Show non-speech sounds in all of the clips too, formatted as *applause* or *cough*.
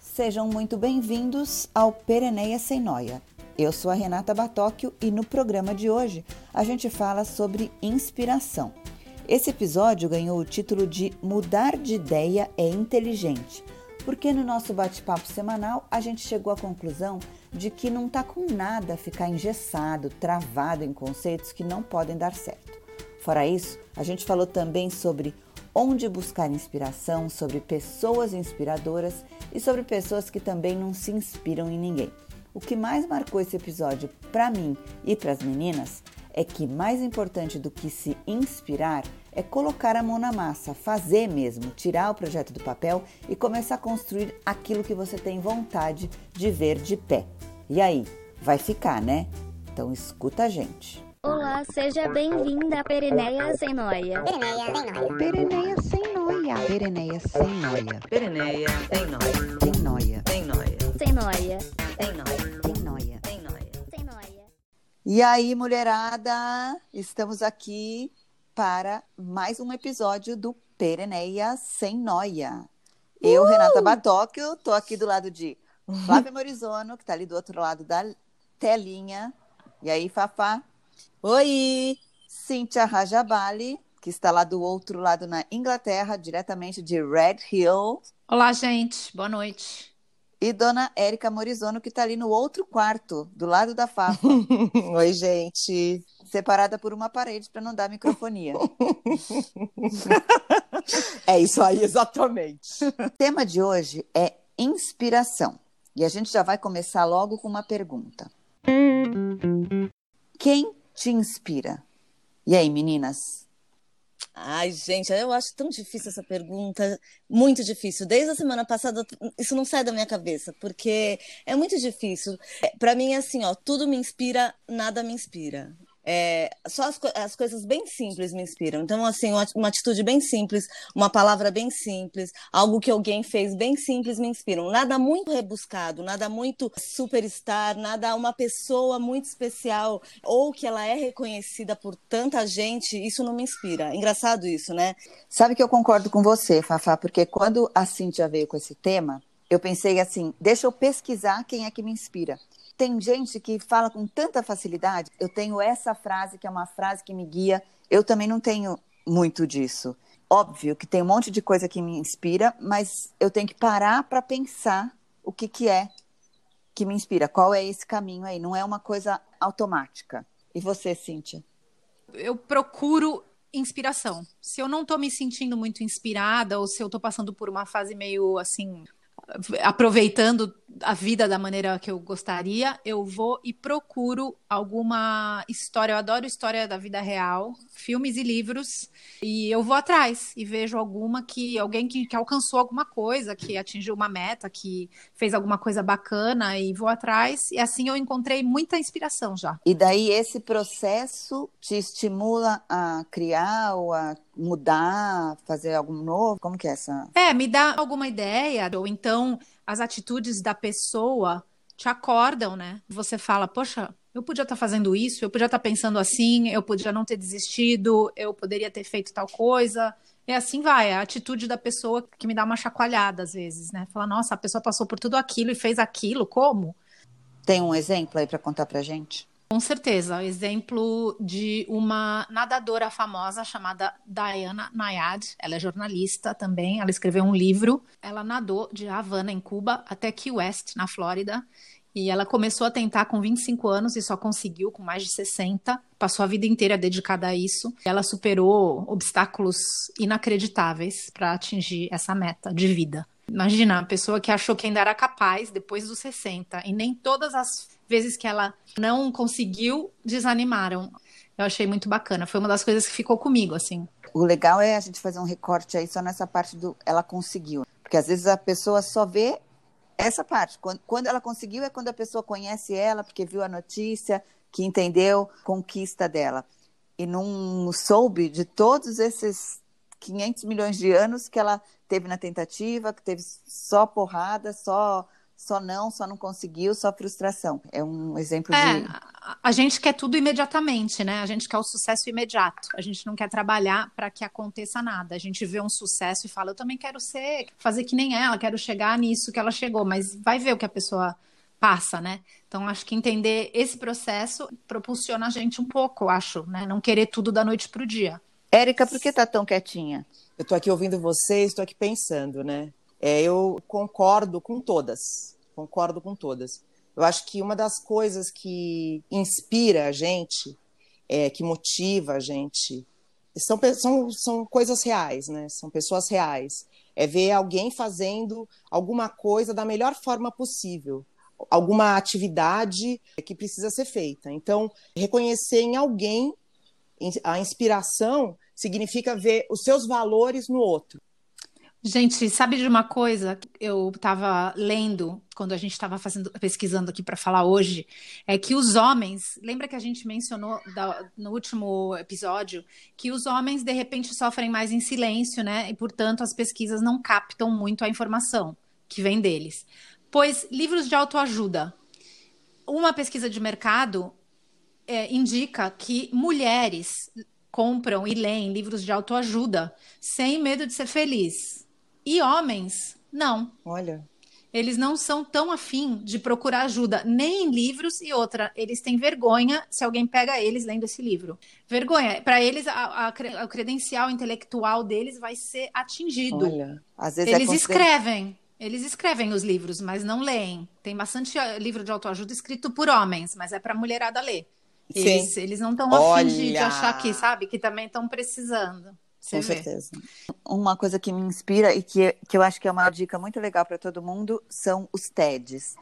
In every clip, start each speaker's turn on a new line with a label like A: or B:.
A: Sejam muito bem-vindos ao Pereneia Sem Noia. Eu sou a Renata Batóquio e no programa de hoje a gente fala sobre inspiração. Esse episódio ganhou o título de Mudar de Ideia é Inteligente, porque no nosso bate-papo semanal a gente chegou à conclusão de que não tá com nada ficar engessado, travado em conceitos que não podem dar certo. Fora isso, a gente falou também sobre onde buscar inspiração, sobre pessoas inspiradoras e sobre pessoas que também não se inspiram em ninguém. O que mais marcou esse episódio para mim e para as meninas é que mais importante do que se inspirar é colocar a mão na massa, fazer mesmo, tirar o projeto do papel e começar a construir aquilo que você tem vontade de ver de pé. E aí, vai ficar, né? Então escuta a gente.
B: Olá, seja bem-vinda a Pereneia Sem Noia.
A: Pereneia sem noia. Pereneia sem noia.
C: Pereneia, sem nóia,
A: Sem noia.
C: sem nóia,
B: Sem Noia.
C: sem nóia,
A: Sem noia.
C: sem nóia.
B: Sem Noia.
A: E aí, mulherada, estamos aqui para mais um episódio do Pereneia Sem Noia. Eu, Renata Batóquio, tô aqui do lado de Flávia Morizono, que tá ali do outro lado da telinha. E aí, Fafá?
C: Oi!
A: Cíntia Rajabali, que está lá do outro lado na Inglaterra, diretamente de Red Hill.
D: Olá, gente. Boa noite.
A: E Dona Érica Morizono, que está ali no outro quarto, do lado da Fafa, *laughs*
C: Oi, gente.
A: separada por uma parede para não dar microfonia. *laughs*
C: É isso aí, exatamente.
A: O *laughs* tema de hoje é inspiração. E a gente já vai começar logo com uma pergunta. Quem te inspira? E aí, meninas?
C: Ai, gente, eu acho tão difícil essa pergunta, muito difícil. Desde a semana passada, isso não sai da minha cabeça, porque é muito difícil. É, Pra mim, é assim, ó, tudo me inspira, nada me inspira. É, só as, as coisas bem simples me inspiram. Então, assim, uma, uma atitude bem simples, uma palavra bem simples, algo que alguém fez bem simples me inspiram. Nada muito rebuscado, nada muito superstar, nada uma pessoa muito especial ou que ela é reconhecida por tanta gente, isso não me inspira. Engraçado isso, né?
A: Sabe que eu concordo com você, Fafá, porque quando a Cíntia veio com esse tema, eu pensei assim: deixa eu pesquisar quem é que me inspira. Tem gente que fala com tanta facilidade. Eu tenho essa frase, que é uma frase que me guia. Eu também não tenho muito disso. Óbvio que tem um monte de coisa que me inspira, mas eu tenho que parar para pensar o que, que é que me inspira. Qual é esse caminho aí? Não é uma coisa automática. E você, Cíntia?
D: Eu procuro inspiração. Se eu não tô me sentindo muito inspirada ou se eu tô passando por uma fase meio assim, aproveitando a vida da maneira que eu gostaria, eu vou e procuro alguma história. Eu adoro história da vida real, filmes e livros, e eu vou atrás e vejo alguma que alguém que, que alcançou alguma coisa, que atingiu uma meta, que fez alguma coisa bacana e vou atrás. E assim eu encontrei muita inspiração já.
A: E daí esse processo te estimula a criar ou a mudar, fazer algo novo? Como que é essa?
D: É, me dá alguma ideia, ou então as atitudes da pessoa te acordam, né? Você fala, poxa, eu podia estar fazendo isso, eu podia estar pensando assim, eu podia não ter desistido, eu poderia ter feito tal coisa. E assim vai, a atitude da pessoa que me dá uma chacoalhada às vezes, né? Fala, nossa, a pessoa passou por tudo aquilo e fez aquilo, como?
A: Tem um exemplo aí para contar pra gente?
D: Com certeza, exemplo de uma nadadora famosa chamada Diana Nayad. Ela é jornalista também. Ela escreveu um livro. Ela nadou de Havana, em Cuba, até Key West, na Flórida. E ela começou a tentar com 25 anos e só conseguiu com mais de 60. Passou a vida inteira dedicada a isso. Ela superou obstáculos inacreditáveis para atingir essa meta de vida. Imagina, a pessoa que achou que ainda era capaz depois dos 60 e nem todas as vezes que ela não conseguiu desanimaram. Eu achei muito bacana. Foi uma das coisas que ficou comigo, assim.
A: O legal é a gente fazer um recorte aí só nessa parte do ela conseguiu. Porque às vezes a pessoa só vê essa parte. Quando, quando ela conseguiu é quando a pessoa conhece ela, porque viu a notícia, que entendeu conquista dela. E não soube de todos esses 500 milhões de anos que ela teve na tentativa, que teve só porrada, só só não, só não conseguiu, só frustração. É um exemplo
D: É,
A: de.
D: a, gente quer tudo imediatamente, né? A gente quer o sucesso imediato. A gente não quer trabalhar para que aconteça nada. A gente vê um sucesso e fala, eu também quero ser, fazer que nem ela, quero chegar nisso que ela chegou, mas vai ver o que a pessoa passa, né? Então acho que entender esse processo propulsiona a gente um pouco, acho, né? Não querer tudo da noite pro dia.
A: Érica, por que tá tão quietinha?
E: Eu estou aqui ouvindo vocês, estou aqui pensando, né? É, eu concordo com todas, concordo com todas. Eu acho que uma das coisas que inspira a gente, é, que motiva a gente, são, são, são coisas reais, né? São pessoas reais. É ver alguém fazendo alguma coisa da melhor forma possível, alguma atividade que precisa ser feita. Então, reconhecer em alguém a inspiração significa ver os seus valores no outro.
D: Gente, sabe de uma coisa que eu estava lendo quando a gente estava fazendo, pesquisando aqui para falar hoje, é que os homens, lembra que a gente mencionou da- no último episódio que os homens de repente sofrem mais em silêncio, né? E portanto as pesquisas não captam muito a informação que vem deles. Pois livros de autoajuda, uma pesquisa de mercado é, indica que mulheres compram e leem livros de autoajuda sem medo de ser feliz. E homens, não.
E: Olha,
D: Eles não são tão afim de procurar ajuda, nem em livros e outra. Eles têm vergonha se alguém pega eles lendo esse livro. Vergonha. Para eles, a, a o credencial intelectual deles vai ser atingido.
E: olha.
A: Às vezes é
D: Eles
A: consider-
D: escrevem. Eles escrevem os livros, mas não leem. Tem bastante eh, livro de autoajuda escrito por homens, mas é para mulherada ler. Eles, eles não estão afim de, de achar que, sabe, que também estão precisando. Você
E: Com
D: vê.
E: certeza.
A: Uma coisa que me inspira e que, que eu acho que é uma dica muito legal para todo mundo são os TEDs.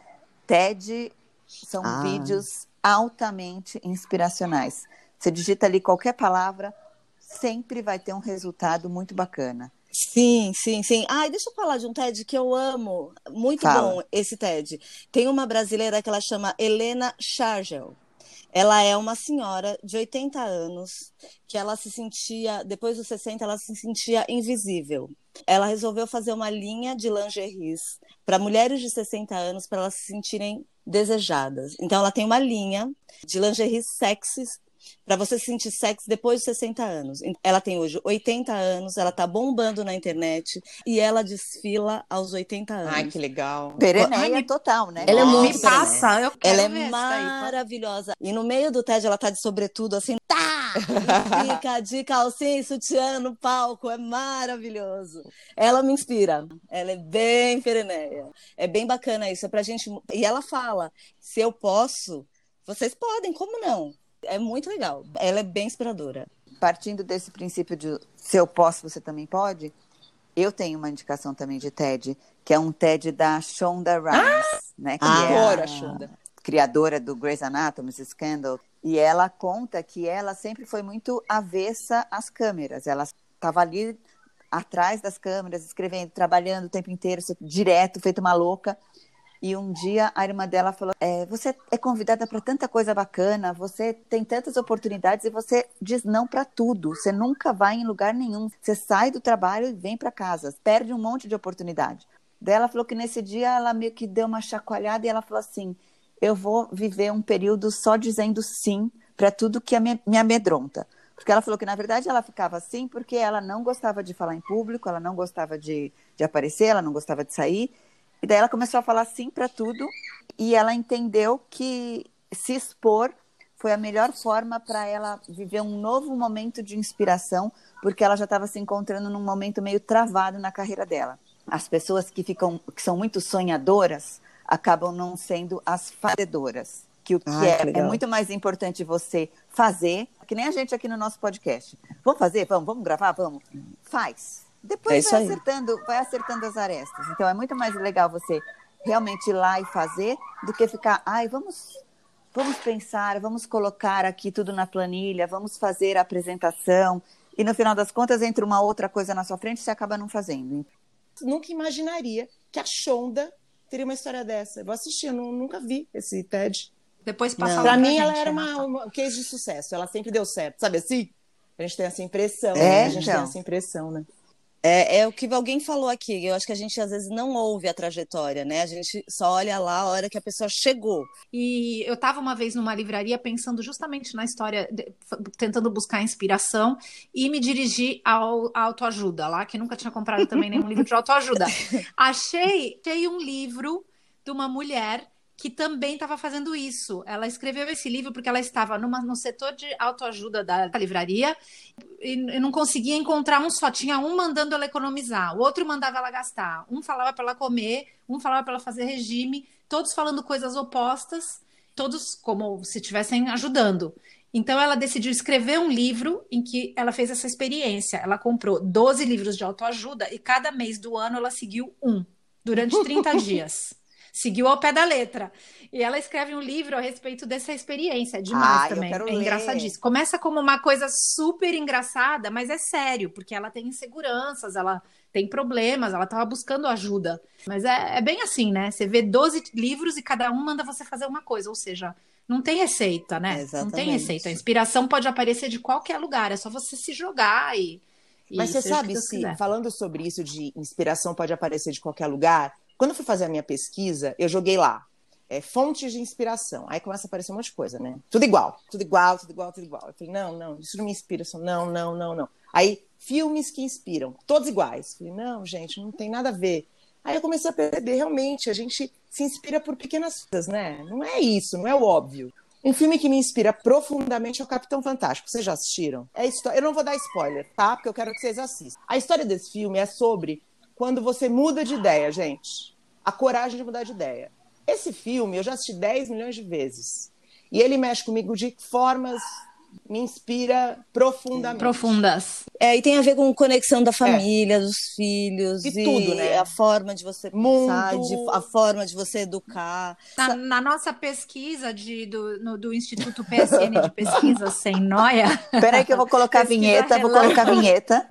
A: TED são
E: Ah.
A: vídeos altamente inspiracionais. Você digita ali qualquer palavra, sempre vai ter um resultado muito bacana.
C: Sim, sim, sim. Ai, deixa eu falar de um TED que eu amo. Muito
A: Fala.
C: bom esse TED. Tem uma brasileira que ela chama Helena Chargel. Ela é uma senhora de 80 anos que ela se sentia, depois dos 60, ela se sentia invisível. Ela resolveu fazer uma linha de lingeries para mulheres de 60 anos para elas se sentirem desejadas. Então ela tem uma linha de lingeries sexys para você se sentir sexy depois de 60 anos. Ela tem hoje 80 anos, ela tá bombando na internet e ela desfila aos 80 anos.
E: Ai, que legal.
A: Pereneia
D: Ai, me-
A: total, né?
C: Ela é
D: Me
C: muito
D: passa, eu quero
C: Ela é maravilhosa. E no meio do TED ela tá de sobretudo assim, *laughs* tá! E fica de calcinha e sutiã no palco, é maravilhoso. Ela me inspira. Ela é bem pereneia. É bem bacana isso, é pra gente. E ela fala: se eu posso, vocês podem, como não? É muito legal. Ela é bem inspiradora.
A: partindo desse princípio de se eu posso, você também pode, eu tenho uma indicação também de TED, que é um TED da Shonda Rhimes, né? Que
E: Adoro
A: é
E: a Shonda.
A: criadora do Grey's Anatomy, Scandal, e ela conta que ela sempre foi muito avessa às câmeras. Ela estava ali atrás das câmeras, escrevendo, trabalhando o tempo inteiro, direto, feito uma louca. E um dia a irmã dela falou: é, Você é convidada para tanta coisa bacana, você tem tantas oportunidades e você diz não para tudo. Você nunca vai em lugar nenhum. Você sai do trabalho e vem para casa, perde um monte de oportunidade. Daí ela falou que nesse dia ela meio que deu uma chacoalhada e ela falou assim: Eu vou viver um período só dizendo sim para tudo que me, me amedronta. Porque ela falou que, na verdade, ela ficava assim porque ela não gostava de falar em público, ela não gostava de, de aparecer, ela não gostava de sair. E daí ela começou a falar sim para tudo e ela entendeu que se expor foi a melhor forma para ela viver um novo momento de inspiração, porque ela já estava se encontrando num momento meio travado na carreira dela. As pessoas que ficam que são muito sonhadoras acabam não sendo as fazedoras. Que o que,
E: Ai,
A: é,
E: que
A: é
E: legal.
A: muito mais importante você fazer, que nem a gente aqui no nosso podcast. Vamos fazer? Vamos, vamos gravar? Vamos. Faz. Depois
E: É
A: vai acertando, vai acertando as arestas. Então é muito mais legal você realmente ir lá e fazer do que ficar, ai, vamos, vamos pensar, vamos colocar aqui tudo na planilha, vamos fazer a apresentação. E no final das contas, entra uma outra coisa na sua frente e você acaba não fazendo.
E: Nunca imaginaria que a Shonda teria uma história dessa. Eu vou assistir, eu nu- nunca vi esse TED.
D: Depois passa
C: Não.
D: lá
E: Pra mim,
D: gente,
E: ela era
D: Renata.
E: uma, uma- um case de sucesso. Ela sempre deu certo, sabe assim? A gente tem essa impressão,
A: É,
E: né? A gente
A: então.
E: tem essa impressão, né?
C: É, é, o que alguém falou aqui. Eu acho que a gente às vezes não ouve a trajetória, né? A gente só olha lá a hora que a pessoa chegou.
D: E eu estava uma vez numa livraria pensando justamente na história, tentando buscar inspiração e me dirigi ao à autoajuda lá, que nunca tinha comprado também nenhum livro de autoajuda. *laughs* Achei, achei um livro de uma mulher que também estava fazendo isso. Ela escreveu esse livro porque ela estava numa, no setor de autoajuda da, da livraria e, e, não conseguia encontrar um só. Tinha um mandando ela economizar, o outro mandava ela gastar, um falava para ela comer, um falava para ela fazer regime, todos falando coisas opostas, todos como se estivessem ajudando. Então ela decidiu escrever um livro em que ela fez essa experiência. Ela comprou 12 livros de autoajuda e cada mês do ano ela seguiu um durante 30 *laughs* dias seguiu ao pé da letra. E ela escreve um livro a respeito dessa experiência. É demais
E: Ai,
D: também. É
E: ler.
D: engraçadíssimo. Começa como uma coisa super engraçada, mas é sério, porque ela tem inseguranças, ela tem problemas, ela estava buscando ajuda. Mas é, é, bem assim, né? Você vê 12 livros e cada um manda você fazer uma coisa, ou seja, não tem receita, né?
C: Exatamente.
D: Não tem receita. A inspiração pode aparecer de qualquer lugar, é só você se jogar e.
E: Mas você sabe, se, falando sobre isso de inspiração pode aparecer de qualquer lugar, quando eu fui fazer a minha pesquisa, eu joguei lá é, fontes de inspiração. Aí começa a aparecer um monte de coisa, né? Tudo igual, tudo igual, tudo igual, tudo igual. Eu falei, não, não, isso não me inspira. Não, não, não, não. Aí, filmes que inspiram, todos iguais. Falei, não, gente, não tem nada a ver. Aí eu comecei a perceber, realmente, a gente se inspira por pequenas coisas, né? Não é isso, não é o óbvio. Um filme que me inspira profundamente é o Capitão Fantástico. Vocês já assistiram? É história... Eu não vou dar spoiler, tá? Porque eu quero que vocês assistam. A história desse filme é sobre quando você muda de ideia, gente. A coragem de mudar de ideia. Esse filme eu já assisti 10 milhões de vezes. E ele mexe comigo de formas me inspira profundamente.
D: Profundas.
C: É, e tem a ver com conexão da família, é. dos filhos.
E: De tudo, né?
C: A forma de você pensar, de, a forma de você educar.
D: Na, na nossa pesquisa de, do, no, do Instituto PSN de Pesquisa *laughs* Sem Noia.
A: Peraí que eu vou colocar a vinheta, vou colocar a vinheta.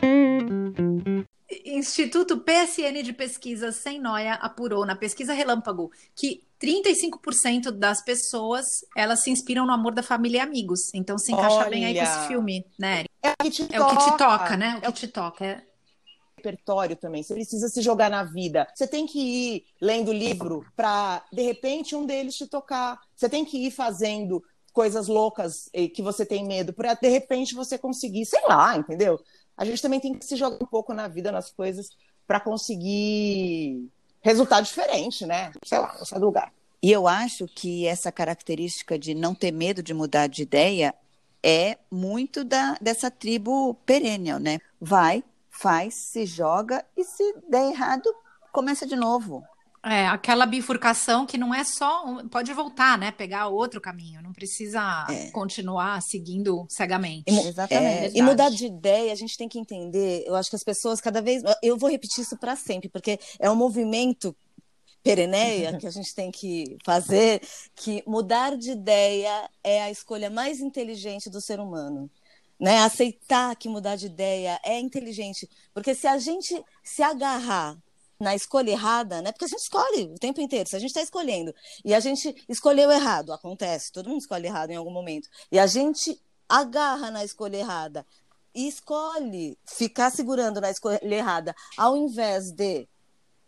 D: Instituto PSN de Pesquisa Sem Noia apurou na pesquisa Relâmpago que 35% das pessoas elas se inspiram no amor da família e amigos. Então se encaixa
E: Olha.
D: bem aí com esse filme, né?
E: É o que te,
D: É o que te
E: toca.
D: toca, né? O que
E: É o
D: te toca. É.
E: repertório também. Você precisa se jogar na vida. Você tem que ir lendo livro para, de repente, um deles te tocar. Você tem que ir fazendo coisas loucas eh, que você tem medo para, de repente, você conseguir, sei lá, entendeu? A gente também tem que se jogar um pouco na vida, nas coisas, para conseguir resultado diferente, né? Sei lá, não sai do lugar.
A: E eu acho que essa característica de não ter medo de mudar de ideia é muito da, dessa tribo perennial, né? Vai, faz, se joga e se der errado, começa de novo.
D: É, aquela bifurcação que não é só. um- Pode voltar, né? Pegar outro caminho. Não precisa
C: É.
D: continuar seguindo cegamente.
C: E
A: Exatamente.
C: É, e mudar de ideia, a gente tem que entender. Eu acho que as pessoas cada vez. Eu vou repetir isso para sempre, porque é um movimento pereneia que a gente tem que fazer, que mudar de ideia é a escolha mais inteligente do ser humano. Né? Aceitar que mudar de ideia é inteligente. Porque se a gente se agarrar na escolha errada, né? Porque a gente escolhe o tempo inteiro. Se a gente está escolhendo e a gente escolheu errado, acontece, todo mundo escolhe errado em algum momento. E a gente agarra na escolha errada e escolhe ficar segurando na escolha errada, ao invés de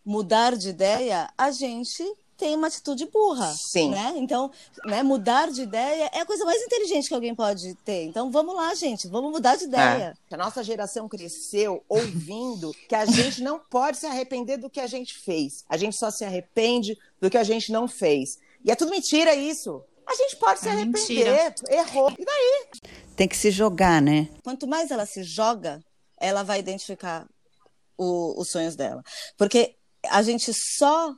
C: mudar de ideia, a gente tem uma atitude burra,
E: Sim.
C: né? Então, né, mudar de ideia é a coisa mais inteligente que alguém pode ter. Então, vamos lá, gente, vamos mudar de ideia.
E: A nossa geração cresceu ouvindo que a gente não pode se arrepender do que a gente fez. A gente só se arrepende do que a gente não fez. E é tudo mentira isso. A gente pode se
D: É
E: arrepender.
D: mentira.
E: Errou. E daí?
A: Tem que se jogar, né?
C: Quanto mais ela se joga, ela vai identificar o- os sonhos dela. Porque a gente só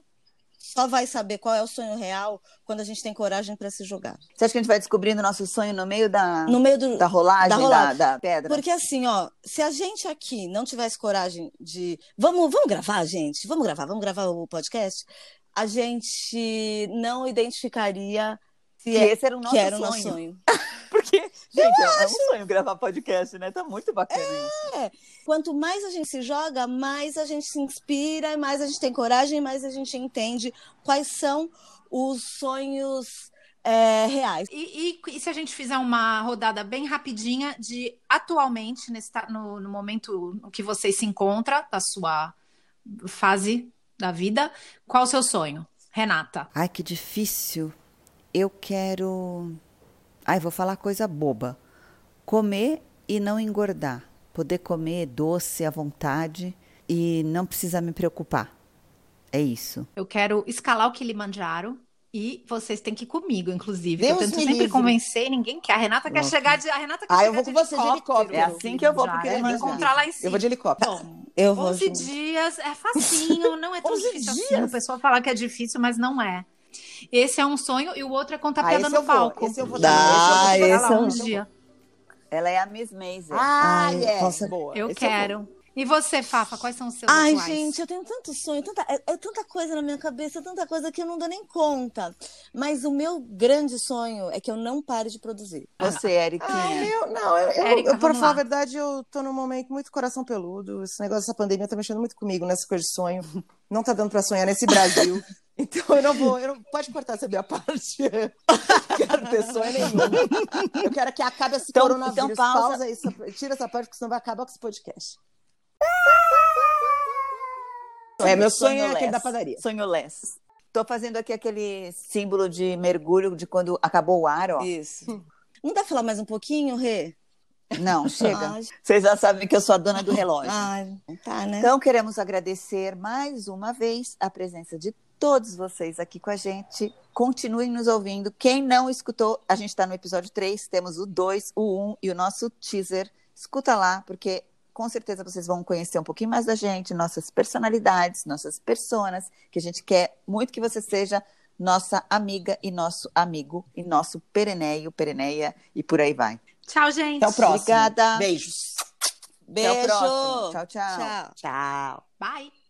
C: só vai saber qual é o sonho real quando a gente tem coragem para se jogar.
A: Você acha que a gente vai descobrindo nosso sonho no meio da,
C: No meio do
A: da rolagem,
C: da
A: da,
C: rolagem.
A: da pedra?
C: Porque assim, ó, se a gente aqui não tivesse coragem de. Vamos, vamos gravar, gente? Vamos gravar, vamos gravar o podcast? A gente não identificaria se
A: Que
C: é-
A: esse era o nosso
C: que era o
A: sonho.
C: nosso sonho. *laughs*
A: Porque, gente, é um sonho gravar podcast, né? Tá muito bacana isso.
C: Quanto mais a gente se joga, mais a gente se inspira, mais a gente tem coragem, mais a gente entende quais são os sonhos é, reais.
D: E, e, e, se a gente fizer uma rodada bem rapidinha de atualmente, nesse, no, no momento que você se encontra, da sua fase da vida, qual o seu sonho? Renata.
A: Ai, que difícil. Eu quero. Ai, vou falar coisa boba. Comer e não engordar. Poder comer doce à vontade e não precisar me preocupar. É isso.
D: Eu quero escalar o Kilimanjaro e vocês têm que ir comigo, inclusive.
E: Deus
D: eu tento sempre
E: livre.
D: convencer, ninguém quer. A Renata quer chegar de. A Renata quer
E: Ah, eu vou com você de helicóptero.
A: É assim que eu vou pro
D: Kilimanjaro,
A: Kilimanjaro.
D: encontrar lá em cima.
E: Eu vou de helicóptero.
D: Bom,
C: Eu vou
D: 11
C: junto.
D: dias é *laughs* facinho, não é tão
E: 11
D: difícil assim.
E: dias?
D: O pessoal fala que é difícil, mas não é. Esse é um sonho e o outro é contar
E: Ah,
D: piada
E: esse
D: no
E: eu
D: palco.
E: esse eu vou esse eu vou
C: esse
D: Lá
C: é
D: um dia.
A: Ela é a Miss Maisel.
E: Ah,
C: Ai,
E: yes,
C: posso-
E: boa.
D: Eu
E: Esse
D: quero. E você, Fafa, quais são os seus
C: Ai,
D: atuais?
C: gente, eu tenho tanto sonho, tanta, é, é tanta coisa na minha cabeça, tanta coisa que eu não dou nem conta. Mas o meu grande sonho é que eu não pare de produzir.
A: Você,
E: Ah, o
A: Eriquinha.
E: meu, não, eu, eu,
D: Érica,
E: eu, pra falar
D: lá.
E: a verdade, eu tô num momento muito coração peludo. Esse negócio dessa pandemia tá mexendo muito comigo nessa coisa de sonho. Não tá dando pra sonhar nesse Brasil. *laughs* Então eu não vou, eu não, pode cortar essa minha *laughs* parte. quero ter sonho nenhum. Eu quero que acabe esse
A: Então-
E: coronavírus.
A: então pausa.
E: pausa isso, tira essa parte, porque senão vai acabar com esse podcast. É, meu sonho é aquele da padaria.
A: Sonho less. Tô fazendo aqui aquele símbolo de mergulho de quando acabou o ar, ó.
C: Isso. Não dá pra falar mais um pouquinho, Rê?
A: Não, chega.
C: Ai,
A: Vocês já sabem que eu sou a dona do relógio.
C: Ai, não tá, né?
A: Então, queremos agradecer mais uma vez a presença de todos vocês aqui com a gente. Continuem nos ouvindo. Quem não escutou, a gente está no episódio 3, temos o 2, o 1 e o nosso teaser. Escuta lá, porque com certeza vocês vão conhecer um pouquinho mais da gente, nossas personalidades, nossas personas, que a gente quer muito que você seja nossa amiga e nosso amigo e nosso pereneio, pereneia e por aí vai.
D: Tchau, gente.
E: Até o próximo.
A: Obrigada.
E: Beijos.
C: Beijo.
A: Até o próximo. Tchau, tchau.
C: Tchau.
E: Tchau.
D: Bye.